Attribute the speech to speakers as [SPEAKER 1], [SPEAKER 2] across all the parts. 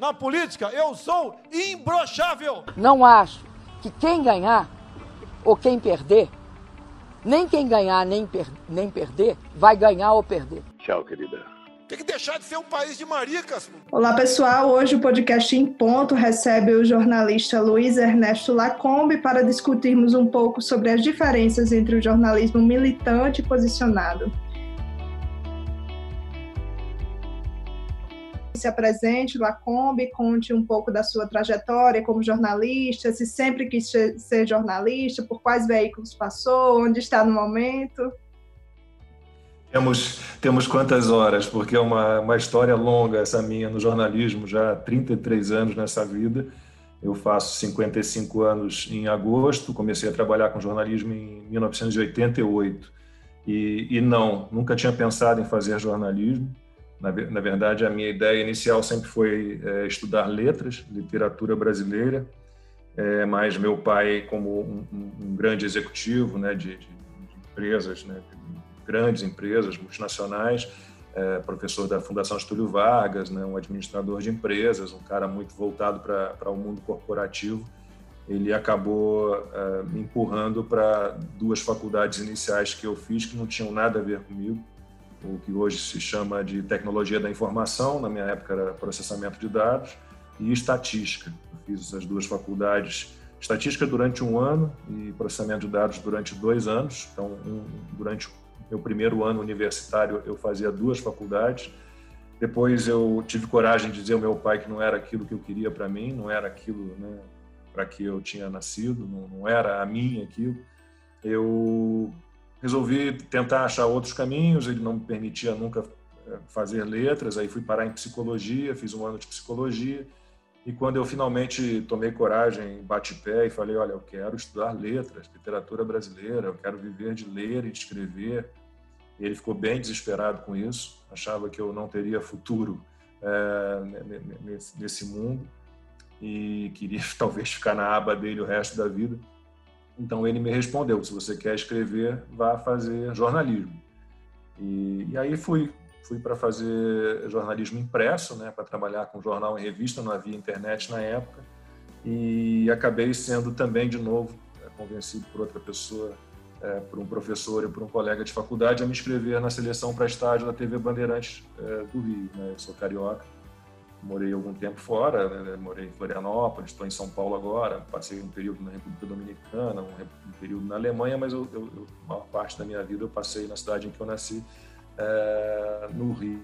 [SPEAKER 1] na política, eu sou imbrochável.
[SPEAKER 2] Não acho que quem ganhar ou quem perder, nem quem ganhar nem, per nem perder, vai ganhar ou perder.
[SPEAKER 3] Tchau, querida.
[SPEAKER 1] Tem que deixar de ser um país de maricas.
[SPEAKER 4] Olá, pessoal. Hoje o podcast Em Ponto recebe o jornalista Luiz Ernesto Lacombe para discutirmos um pouco sobre as diferenças entre o jornalismo militante e posicionado. Se apresente, Lacombe, conte um pouco da sua trajetória como jornalista, se sempre quis ser jornalista, por quais veículos passou, onde está no momento.
[SPEAKER 5] Temos, temos quantas horas, porque é uma, uma história longa essa minha no jornalismo, já há 33 anos nessa vida. Eu faço 55 anos em agosto, comecei a trabalhar com jornalismo em 1988. E, e não, nunca tinha pensado em fazer jornalismo. Na, na verdade, a minha ideia inicial sempre foi é, estudar letras, literatura brasileira, é, mas meu pai, como um, um grande executivo né, de, de, de empresas, né, grandes empresas multinacionais, é, professor da Fundação Estúlio Vargas, né, um administrador de empresas, um cara muito voltado para o mundo corporativo, ele acabou é, me empurrando para duas faculdades iniciais que eu fiz que não tinham nada a ver comigo o que hoje se chama de tecnologia da informação, na minha época era processamento de dados, e estatística. Eu fiz essas duas faculdades, estatística durante um ano e processamento de dados durante dois anos. Então, um, durante o meu primeiro ano universitário, eu fazia duas faculdades. Depois eu tive coragem de dizer ao meu pai que não era aquilo que eu queria para mim, não era aquilo né, para que eu tinha nascido, não, não era a mim aquilo. Eu resolvi tentar achar outros caminhos, ele não me permitia nunca eh, fazer letras, aí fui parar em psicologia, fiz um ano de psicologia, e quando eu finalmente tomei coragem, bati pé e falei, olha, eu quero estudar letras, literatura brasileira, eu quero viver de ler e de escrever, e ele ficou bem desesperado com isso, achava que eu não teria futuro é, nesse, nesse mundo, e queria talvez ficar na aba dele o resto da vida. Então ele me respondeu: se você quer escrever, vá fazer jornalismo. E, e aí fui, fui para fazer jornalismo impresso, né, para trabalhar com jornal e revista, não havia internet na época, e acabei sendo também de novo é, convencido por outra pessoa, é, por um professor e por um colega de faculdade a me inscrever na seleção para estágio da TV Bandeirantes é, do Rio. Né? Eu sou carioca morei algum tempo fora, né? morei em Florianópolis, estou em São Paulo agora, passei um período na República Dominicana, um, período na Alemanha, mas eu, eu, eu, a maior parte da minha vida eu passei na cidade em que eu nasci, é, no Rio.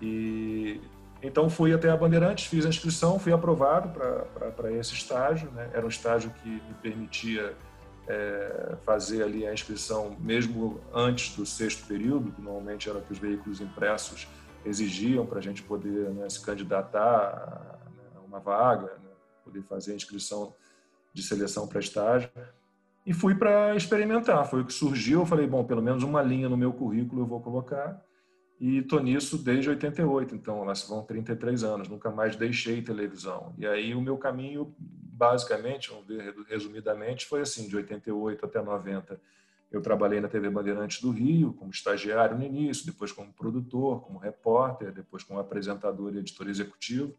[SPEAKER 5] E então fui até a Bandeirantes, fiz a inscrição, fui aprovado para esse estágio, né? era um estágio que me permitia é, fazer ali a inscrição mesmo antes do sexto período, que normalmente era que os veículos impressos exigiam para a gente poder né, se candidatar a uma vaga, né, poder fazer a inscrição de seleção para estágio. E fui para experimentar, foi o que surgiu. Eu falei, bom, pelo menos uma linha no meu currículo eu vou colocar. E estou nisso desde 88, então se vão 33 anos, nunca mais deixei televisão. E aí o meu caminho, basicamente, vamos ver resumidamente, foi assim, de 88 até 90 eu trabalhei na TV Bandeirantes do Rio, como estagiário no início, depois como produtor, como repórter, depois como apresentador e editor executivo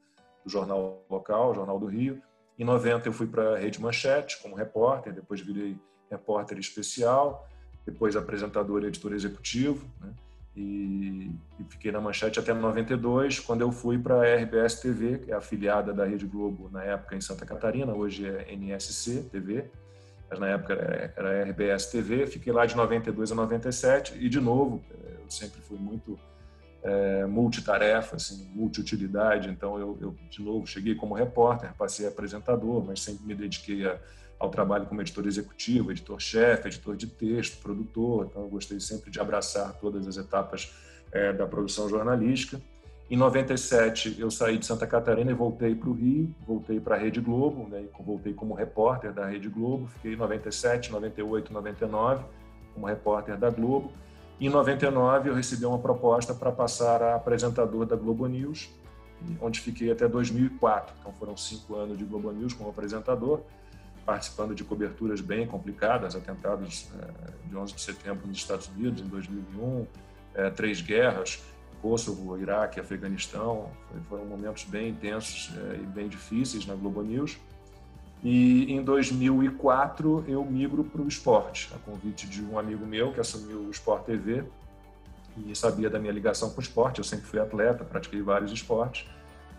[SPEAKER 5] do jornal local, Jornal do Rio. Em 90 eu fui para a Rede Manchete como repórter, depois virei repórter especial, depois apresentador e editor executivo, né? e, e, fiquei na Manchete até 92, quando eu fui para a RBS TV, que é afiliada da Rede Globo na época em Santa Catarina, hoje é NSC TV, mas na época era, era RBS TV, fiquei lá de 92 a 97 e de novo, eu sempre fui muito é, multitarefa, assim, multiutilidade, então eu, eu, de novo cheguei como repórter, passei apresentador, mas sempre me dediquei a, ao trabalho como editor executivo, editor-chefe, editor de texto, produtor, então eu gostei sempre de abraçar todas as etapas é, da produção jornalística. Em 97, eu saí de Santa Catarina e voltei para o Rio, voltei para a Rede Globo, né, voltei como repórter da Rede Globo, fiquei em 97, 98, 99 como repórter da Globo. Em 99, eu recebi uma proposta para passar a apresentador da Globo News, onde fiquei até 2004. Então, foram cinco anos de Globo News como apresentador, participando de coberturas bem complicadas, atentados eh, de 11 de setembro nos Estados Unidos, em 2001, eh, três guerras, Kosovo, Iraque, Afeganistão. Foram momentos bem intensos é, e bem difíceis na Globo News. E em 2004 eu migro para o esporte, a convite de um amigo meu que assumiu o Sport TV e sabia da minha ligação com o esporte. Eu sempre fui atleta, pratiquei vários esportes.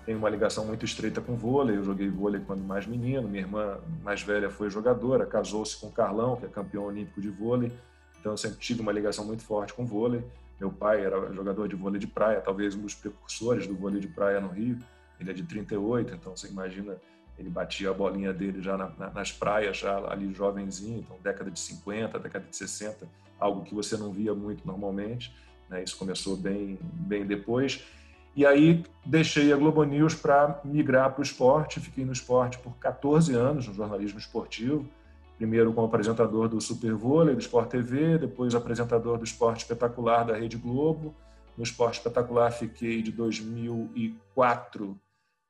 [SPEAKER 5] Tenho uma ligação muito estreita com vôlei. Eu joguei vôlei quando mais menino. Minha irmã mais velha foi jogadora, casou-se com o Carlão, que é campeão olímpico de vôlei. Então eu sempre tive uma ligação muito forte com vôlei. Meu pai era jogador de vôlei de praia, talvez um dos precursores do vôlei de praia no Rio. Ele é de 38, então você imagina ele batia a bolinha dele já na, na, nas praias, já ali jovenzinho, então década de 50, década de 60, algo que você não via muito normalmente. Né? Isso começou bem, bem depois. E aí deixei a Globo News para migrar para o esporte. Fiquei no esporte por 14 anos, no jornalismo esportivo. Primeiro como apresentador do Super Vôlei, do Sport TV, depois apresentador do Esporte Espetacular da Rede Globo. No Esporte Espetacular fiquei de 2004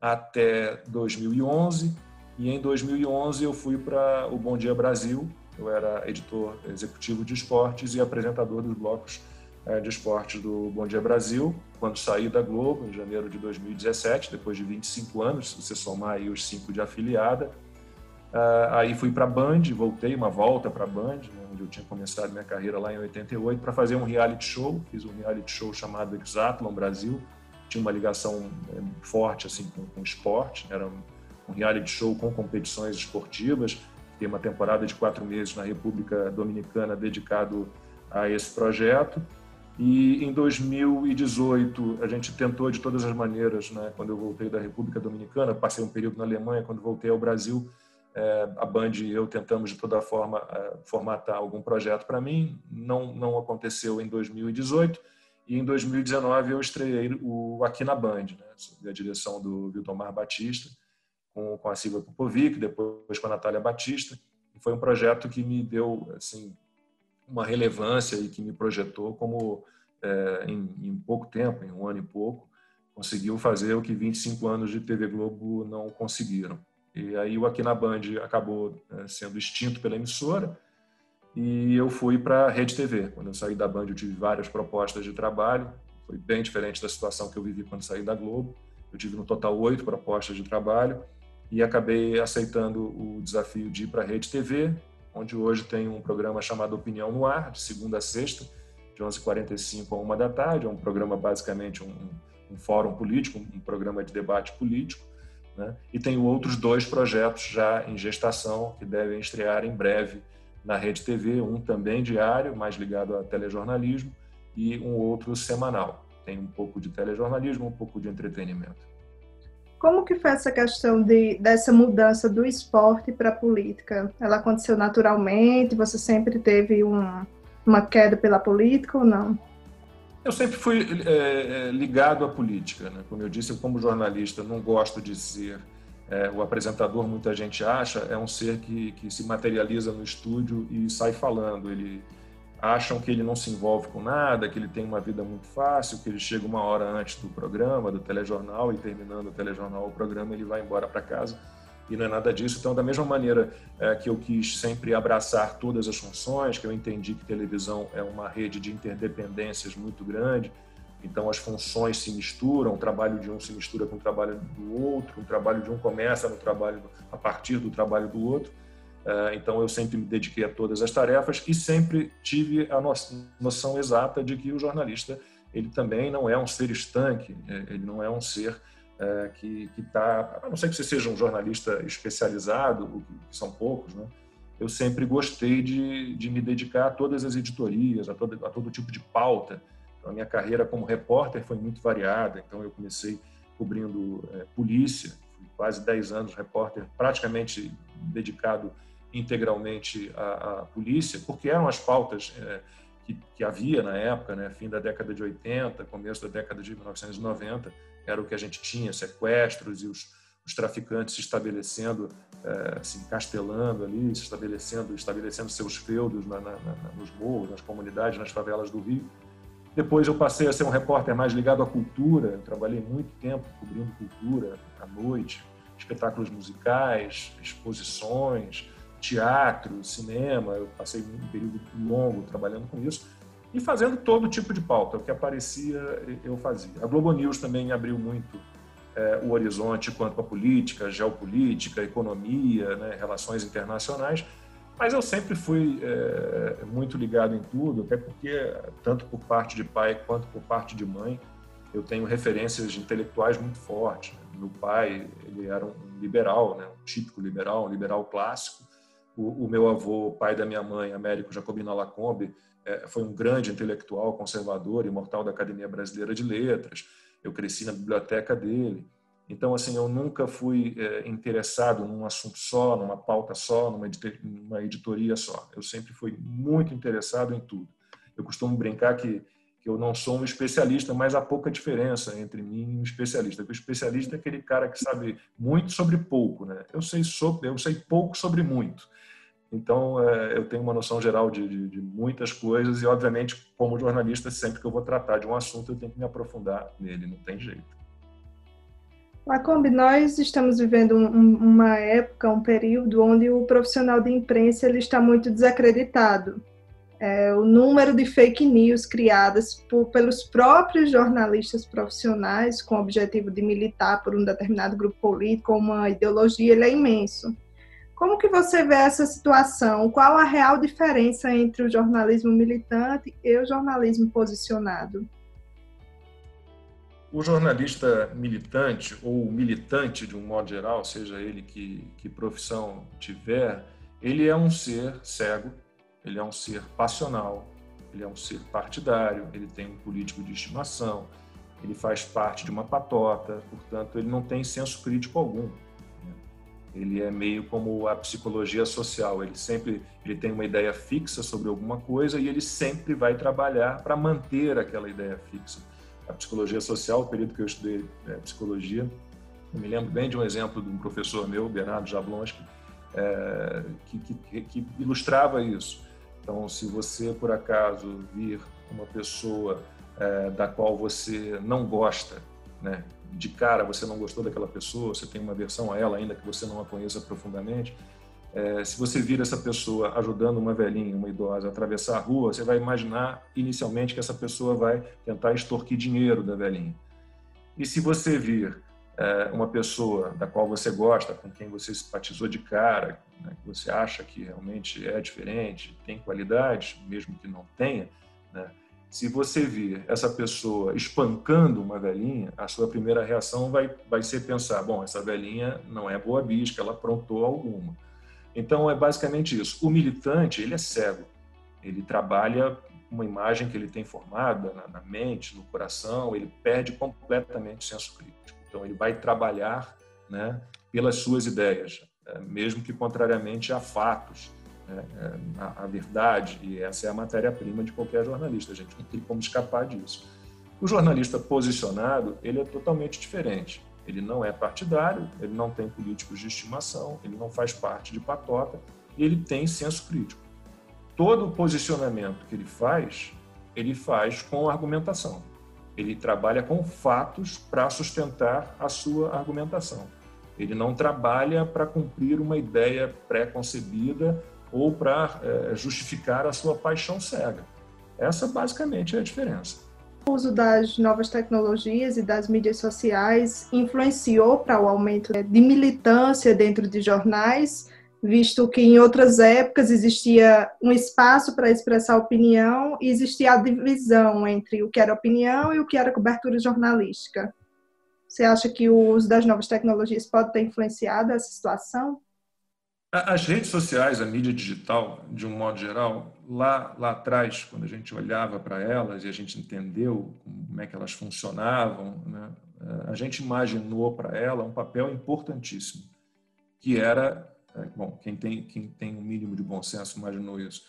[SPEAKER 5] até 2011 e em 2011 eu fui para o Bom Dia Brasil. Eu era editor executivo de esportes e apresentador dos blocos eh, de esportes do Bom Dia Brasil. Quando saí da Globo, em janeiro de 2017, depois de 25 anos, se você somar aí os cinco de afiliada, Uh, aí fui para Band, voltei uma volta para Band, onde eu tinha começado minha carreira lá em 88, para fazer um reality show. Fiz um reality show chamado Exatlon Brasil, tinha uma ligação é, forte assim com, com esporte, era um, um reality show com competições esportivas. Tem uma temporada de quatro meses na República Dominicana dedicado a esse projeto. E em 2018 a gente tentou de todas as maneiras, né? Quando eu voltei da República Dominicana, passei um período na Alemanha, quando voltei ao Brasil, a Band e eu tentamos de toda forma é, formatar algum projeto para mim. Não não aconteceu em 2018 e em 2019 eu estreiei o Aqui na Band, né, sob a direção do Vildomar Batista, com, com a Silvia Popovic, depois com a Natália Batista. E foi um projeto que me deu assim uma relevância e que me projetou como, é, em, em pouco tempo, em um ano e pouco, conseguiu fazer o que 25 anos de TV Globo não conseguiram. E aí o Aqui na Band acabou é, sendo extinto pela emissora, e eu fui para a Rede TV. Quando eu saí da Band, eu tive várias propostas de trabalho. Foi bem diferente da situação que eu vivi quando saí da Globo. Eu tive no total oito propostas de trabalho e acabei aceitando o desafio de ir para a Rede TV, onde hoje tem um programa chamado Opinião no Ar, de segunda a sexta, de 11h45 a 1 da tarde. É um programa basicamente um, um fórum político, um programa de debate político. Né? E tenho outros dois projetos já em gestação que devem estrear em breve na Rede TV, um também diário, mais ligado a telejornalismo, e um outro semanal. Tem um pouco de telejornalismo, um pouco de entretenimento.
[SPEAKER 4] Como que foi essa questão de, dessa mudança do esporte para a política? Ela aconteceu naturalmente? Você sempre teve um, uma queda pela política ou não?
[SPEAKER 5] Eu sempre fui é, ligado à política. Né? Como eu disse, eu, como jornalista, não gosto de ser é, o apresentador, muita gente acha, é um ser que, que se materializa no estúdio e sai falando. Ele acham que ele não se envolve com nada, que ele tem uma vida muito fácil, que ele chega uma hora antes do programa, do telejornal, e terminando o telejornal, o programa, ele vai embora para casa. E não é nada disso. Então, da mesma maneira é, que eu quis sempre abraçar todas as funções, que eu entendi que televisão é uma rede de interdependências muito grande, então as funções se misturam, o trabalho de um se mistura com o trabalho do outro, o trabalho de um começa no trabalho a partir do trabalho do outro. Eh, então eu sempre me dediquei a todas as tarefas e sempre tive a noção exata de que o jornalista ele também não é um ser estanque, eh, ele não é um ser é, que está, a não ser que você seja um jornalista especializado, que são poucos, né? Eu sempre gostei de, de me dedicar a todas as editorias, a todo, a todo tipo de pauta então, a minha carreira como repórter foi muito variada. Então, eu comecei cobrindo é, polícia, quase 10 anos repórter, praticamente dedicado integralmente à, à polícia, porque eram as pautas é, que, que, havia na época, né, fim da década de 80, começo da década de 1990, era o que a gente tinha, sequestros e os, os traficantes se estabelecendo, é, se encastelando ali, se estabelecendo, estabelecendo seus feudos na, na, na, nos morros, nas comunidades, nas favelas do Rio. Depois eu passei a ser um repórter mais ligado à cultura. Eu trabalhei muito tempo cobrindo cultura à noite, espetáculos musicais, exposições, teatro, cinema. Eu passei um período longo trabalhando com isso. e fazendo todo tipo de pauta. O que aparecia, eu fazia. A Globo News também abriu muito é, o horizonte quanto à política, geopolítica, economia, né, relações internacionais, mas eu sempre fui é, muito ligado em tudo, até porque, tanto por parte de pai quanto por parte de mãe, eu tenho referências intelectuais muito fortes. Meu pai, ele era um liberal, né, um típico liberal, um liberal clássico. O, o meu avô, pai da minha mãe, Américo Jacobino Lacombe, é, foi um grande intelectual, conservador, imortal da Academia Brasileira de Letras. Eu cresci na biblioteca dele. Então, assim, eu nunca fui é, interessado num assunto só, numa pauta só, numa, numa editoria só. Eu sempre fui muito interessado em tudo. Eu costumo brincar que, que eu não sou um especialista, mas há pouca diferença entre mim e um especialista. Porque o especialista é aquele cara que sabe muito sobre pouco, né? Eu sei, sobre, eu sei pouco sobre muito. Então, é, eu tenho uma noção geral de, de, de, muitas coisas e, obviamente, como jornalista, sempre que eu vou tratar de um assunto, eu tenho que me aprofundar nele, não tem jeito.
[SPEAKER 4] Lacombe, nós estamos vivendo um, uma época, um período onde o profissional de imprensa ele está muito desacreditado. É, o número de fake news criadas por, pelos próprios jornalistas profissionais com o objetivo de militar por um determinado grupo político ou uma ideologia, ele é imenso. Como que você vê essa situação? Qual a real diferença entre o jornalismo militante e o jornalismo posicionado?
[SPEAKER 5] O jornalista militante ou militante de um modo geral, seja ele que, que profissão tiver, ele é um ser cego, ele é um ser passional, ele é um ser partidário, ele tem um político de estimação, ele faz parte de uma patota, portanto, ele não tem senso crítico algum ele é meio como a psicologia social. Ele sempre ele tem uma ideia fixa sobre alguma coisa e ele sempre vai trabalhar para manter aquela ideia fixa. A psicologia social, o período que eu estudei é, psicologia, eu me lembro bem de um exemplo de um professor meu, Bernardo Jablonski, é, que, que, que ilustrava isso. Então, se você por acaso vir uma pessoa é, da qual você não gosta, né, de cara você não gostou daquela pessoa, você tem uma versão a ela ainda que você não a conheça profundamente, é, se você vir essa pessoa ajudando uma velhinha, uma idosa a atravessar a rua, você vai imaginar inicialmente que essa pessoa vai tentar extorquir dinheiro da velhinha. E se você vir é, uma pessoa da qual você gosta, com quem você simpatizou de cara, né, que você acha que realmente é diferente, tem qualidades, mesmo que não tenha, né, se você vir essa pessoa espancando uma velhinha, a sua primeira reação vai, vai ser pensar: bom, essa velhinha não é boa bisca, ela aprontou alguma. Então é basicamente isso. O militante, ele é cego. Ele trabalha uma imagem que ele tem formada na, na mente, no coração, ele perde completamente o senso crítico. Então ele vai trabalhar né, pelas suas ideias, é, mesmo que contrariamente a fatos né, a, a, verdade, e essa é a matéria-prima de qualquer jornalista, a gente não tem como escapar disso. O jornalista posicionado, ele é totalmente diferente. Ele não é partidário, ele não tem políticos de estimação, ele não faz parte de patota, e ele tem senso crítico. Todo o posicionamento que ele faz, ele faz com argumentação. Ele trabalha com fatos para sustentar a sua argumentação. Ele não trabalha para cumprir uma ideia pré-concebida ou para é, justificar a sua paixão cega. Essa basicamente é a diferença.
[SPEAKER 4] O uso das novas tecnologias e das mídias sociais influenciou para o aumento de militância dentro de jornais, visto que em outras épocas existia um espaço para expressar opinião e existia a divisão entre o que era opinião e o que era cobertura jornalística. Você acha que o uso das novas tecnologias pode ter influenciado essa situação?
[SPEAKER 5] As redes sociais, a mídia digital, de um modo geral, lá, lá atrás, quando a gente olhava para elas e a gente entendeu como é que elas funcionavam, né, eh, a gente imaginou para ela um papel importantíssimo, que era, eh, bom, quem tem, quem tem um mínimo de bom senso imaginou isso,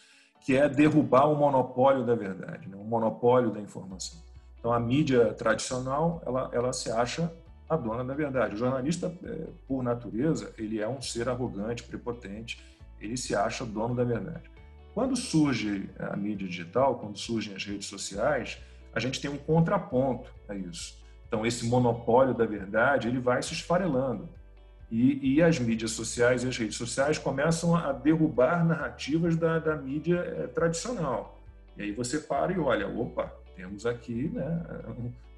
[SPEAKER 5] que é derrubar o monopólio da verdade, né, o monopólio da informação. Então, a mídia tradicional, ela, ela se acha a dona da verdade. O jornalista, é, por natureza, ele é um ser arrogante, prepotente, ele se acha dono da verdade. Quando surge a mídia digital, quando surgem as redes sociais, a gente tem um contraponto a isso. Então, esse monopólio da verdade, ele vai se esfarelando. E, e as mídias sociais e as redes sociais começam a derrubar narrativas da, da mídia é, tradicional. E aí você para e olha, opa, temos aqui né,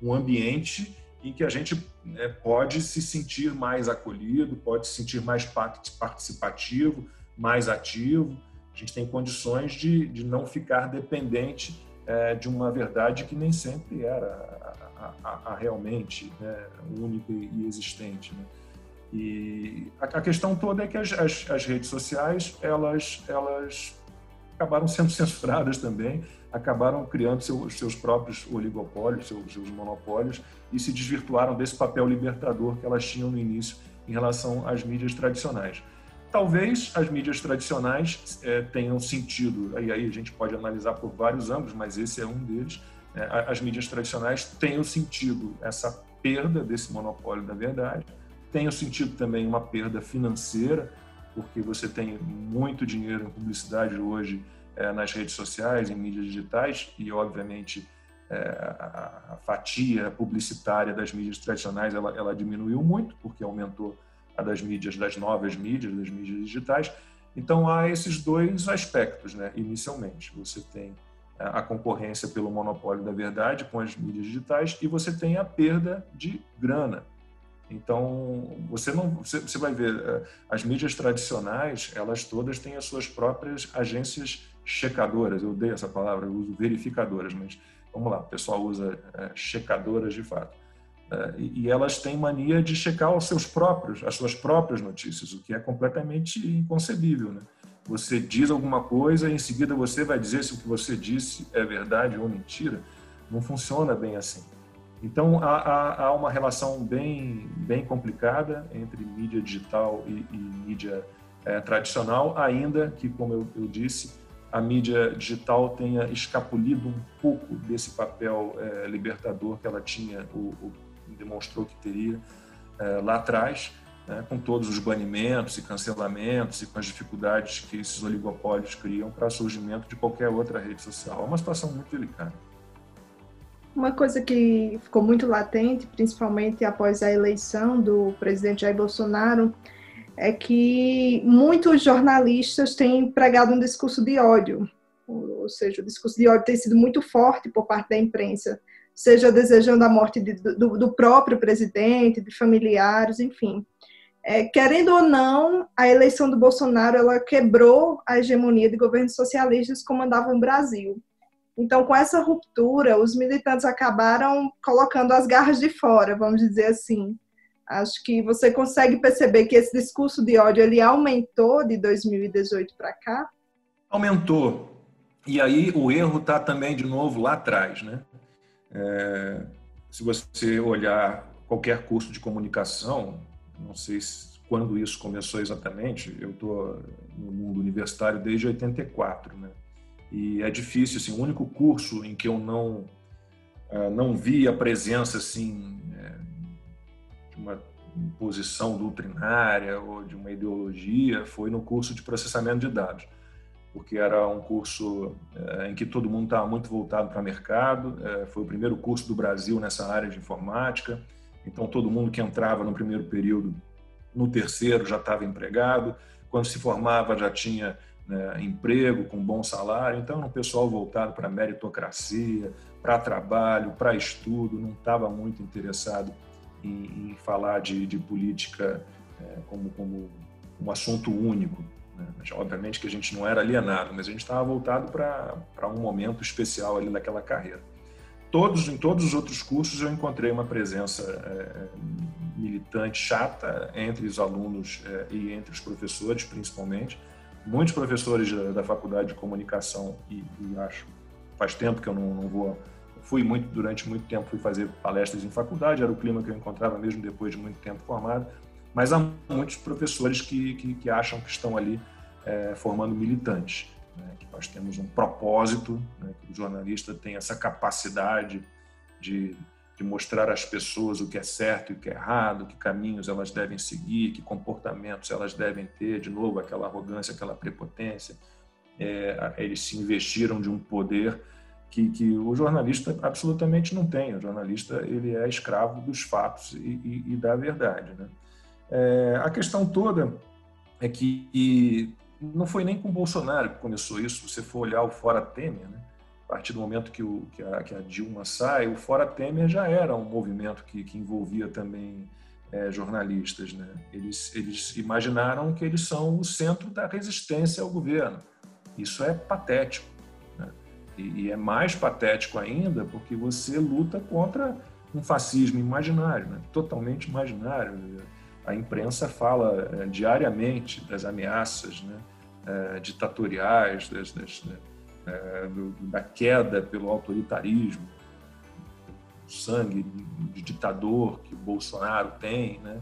[SPEAKER 5] um ambiente em que a gente né, pode se sentir mais acolhido, pode se sentir mais participativo, mais ativo. A gente tem condições de, de não ficar dependente é, de uma verdade que nem sempre era a, a, a realmente né, única e existente. Né? E a, a, questão toda é que as, as, as redes sociais elas, elas acabaram sendo censuradas também, acabaram criando seu, seus próprios oligopólios, seus, seus, monopólios e se desvirtuaram desse papel libertador que elas tinham no início em relação às mídias tradicionais. Talvez as mídias tradicionais é, tenham sentido, e aí a gente pode analisar por vários ângulos, mas esse é um deles. É, as mídias tradicionais tenham sentido essa perda desse monopólio da verdade, tenham sentido também uma perda financeira, porque você tem muito dinheiro em publicidade hoje é, nas redes sociais, em mídias digitais, e obviamente é, a, fatia publicitária das mídias tradicionais ela, ela diminuiu muito, porque aumentou a das mídias, das novas mídias, das mídias digitais. Então há esses dois aspectos, né? Inicialmente, você tem a concorrência pelo monopólio da verdade com as mídias digitais e você tem a perda de grana então, você não, você, você, vai ver, eh, as mídias tradicionais, elas todas têm as suas próprias agências checadoras. Eu odeio essa palavra, eu uso verificadoras, mas vamos lá, o pessoal usa é, checadoras de fato. É, e, elas têm mania de checar os seus próprios, as suas próprias notícias, o que é completamente inconcebível, né? Você diz alguma coisa e em seguida você vai dizer se o que você disse é verdade ou mentira. Não funciona bem assim. Então, há, há, há, uma relação bem, bem complicada entre mídia digital e, e mídia é, tradicional, ainda que, como eu, eu, disse, a mídia digital tenha escapulido um pouco desse papel é, libertador que ela tinha, o, demonstrou que teria é, lá atrás, né, com todos os banimentos e cancelamentos e com as dificuldades que esses oligopólios criam para o surgimento de qualquer outra rede social. É uma situação muito delicada.
[SPEAKER 4] Uma coisa que ficou muito latente, principalmente após a eleição do presidente Jair Bolsonaro, é que muitos jornalistas têm pregado um discurso de ódio, ou seja, o discurso de ódio tem sido muito forte por parte da imprensa, seja desejando a morte de, do, do, próprio presidente, de familiares, enfim. É, querendo ou não, a eleição do Bolsonaro ela quebrou a hegemonia de governos socialistas que comandavam o Brasil. Então, com essa ruptura, os militantes acabaram colocando as garras de fora, vamos dizer assim. Acho que você consegue perceber que esse discurso de ódio ele aumentou de 2018 para cá.
[SPEAKER 5] Aumentou. E aí o erro está também de novo lá atrás, né? É, se você olhar qualquer curso de comunicação, não sei quando isso começou exatamente, eu estou no mundo universitário desde 84, né? E é difícil, assim, o único curso em que eu não uh, não vi a presença assim é, de uma posição doutrinária ou de uma ideologia foi no curso de processamento de dados, porque era um curso é, em que todo mundo estava muito voltado para o mercado, é, foi o primeiro curso do Brasil nessa área de informática, então todo mundo que entrava no primeiro período, no terceiro já estava empregado, quando se formava já tinha né, emprego com bom salário, então era um pessoal voltado para meritocracia, para trabalho, para estudo, não estava muito interessado em, em falar de, de política é, como, como um assunto único. Né? Obviamente que a gente não era alienado, mas a gente estava voltado para um momento especial ali naquela carreira. Todos, em todos os outros cursos eu encontrei uma presença é, militante chata entre os alunos é, e entre os professores, principalmente, muitos professores da, da faculdade de comunicação e, e, acho faz tempo que eu não, não, vou fui muito durante muito tempo fui fazer palestras em faculdade era o clima que eu encontrava mesmo depois de muito tempo formado mas há muitos professores que, que, que acham que estão ali é, formando militantes né? que nós temos um propósito né? que o jornalista tem essa capacidade de de mostrar às pessoas o que é certo e o que é errado, que caminhos elas devem seguir, que comportamentos elas devem ter, de novo, aquela arrogância, aquela prepotência. É, eles se investiram de um poder que, que, o jornalista absolutamente não tem. O jornalista ele é escravo dos fatos e, e, e da verdade. Né? É, a questão toda é que não foi nem com Bolsonaro que começou isso. Se você for olhar o fora Temer, né? A partir do momento que, o, que, a, que a Dilma sai, o Fora Temer já era um movimento que, que envolvia também é, jornalistas. Né? Eles, eles imaginaram que eles são o centro da resistência ao governo. Isso é patético. Né? E, e, é mais patético ainda porque você luta contra um fascismo imaginário, né? totalmente imaginário. A imprensa fala é, diariamente das ameaças né? é, ditatoriais, das, das, é, do, da queda pelo autoritarismo, sangue de ditador que o Bolsonaro tem, né?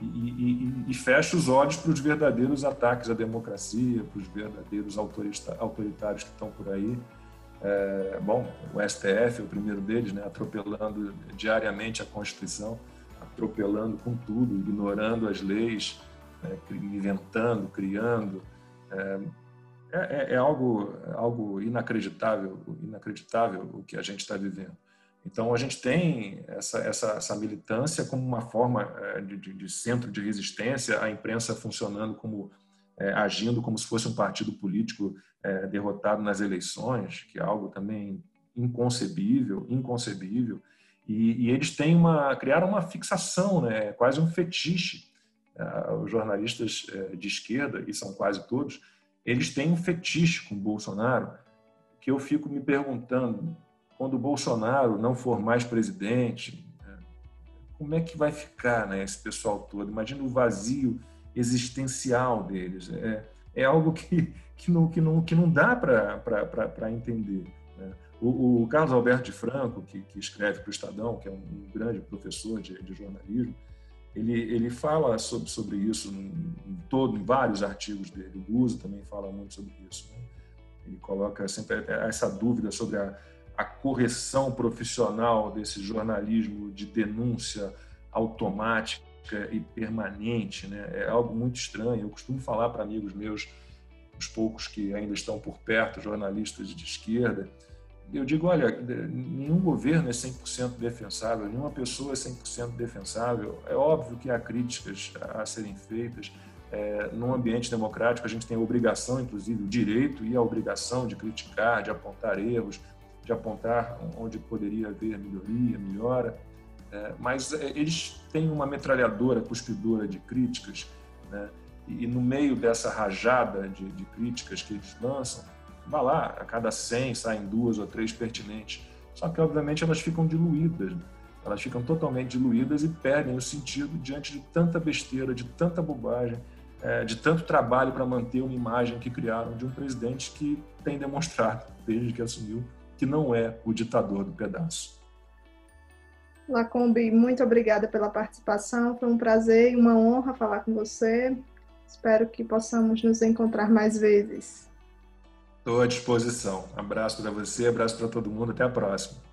[SPEAKER 5] E, e, e fecha os olhos para os verdadeiros ataques à democracia, para os verdadeiros autoritários que estão por aí. É, bom, o STF é o primeiro deles, né? atropelando diariamente a Constituição, atropelando com tudo, ignorando as leis, né? inventando, criando. É, é, é, é algo, algo inacreditável, inacreditável o que a gente está vivendo. Então, a gente tem essa, essa, essa militância como uma forma é, de, de, de, centro de resistência, a imprensa funcionando como, é, agindo como se fosse um partido político é, derrotado nas eleições, que é algo também inconcebível, inconcebível. E, e eles têm uma, criaram uma fixação, né, quase um fetiche. Os jornalistas de esquerda, e são quase todos, eles têm um fetiche com o Bolsonaro que eu fico me perguntando quando o Bolsonaro não for mais presidente, né, como é que vai ficar né, esse pessoal todo? Imagina o vazio existencial deles. É, é algo que, que, não, que, não, que não dá para entender. Né? O, o, Carlos Alberto de Franco, que, que escreve para o Estadão, que é um, um grande professor de, de, jornalismo, ele, ele fala sobre, sobre isso em, em, todo, em vários artigos dele. O Guzo também fala muito sobre isso. Né? Ele coloca sempre essa dúvida sobre a, a correção profissional desse jornalismo de denúncia automática e permanente, né? É algo muito estranho. Eu costumo falar para amigos meus, os poucos que ainda estão por perto, jornalistas de esquerda, eu digo, olha, nenhum governo é 100% defensável, nenhuma pessoa é 100% defensável. É óbvio que há críticas a serem feitas. É, num ambiente democrático, a gente tem a obrigação, inclusive, o direito e a obrigação de criticar, de apontar erros, de apontar onde poderia haver melhoria, melhora, é, mas é, eles têm uma metralhadora cuspidora de críticas, né? e, e, no meio dessa rajada de, de, críticas que eles lançam, vá lá, a cada 100 saem duas ou três pertinentes, só que obviamente elas ficam diluídas, né? elas ficam totalmente diluídas e perdem o sentido diante de tanta besteira, de tanta bobagem, é, de tanto trabalho para manter uma imagem que criaram de um presidente que tem demonstrado, desde que assumiu, que não é o ditador do pedaço.
[SPEAKER 4] Lacombe, muito obrigada pela participação. Foi um prazer e uma honra falar com você. Espero que possamos nos encontrar mais vezes.
[SPEAKER 5] Estou à disposição. Abraço para você, abraço para todo mundo. Até a próxima.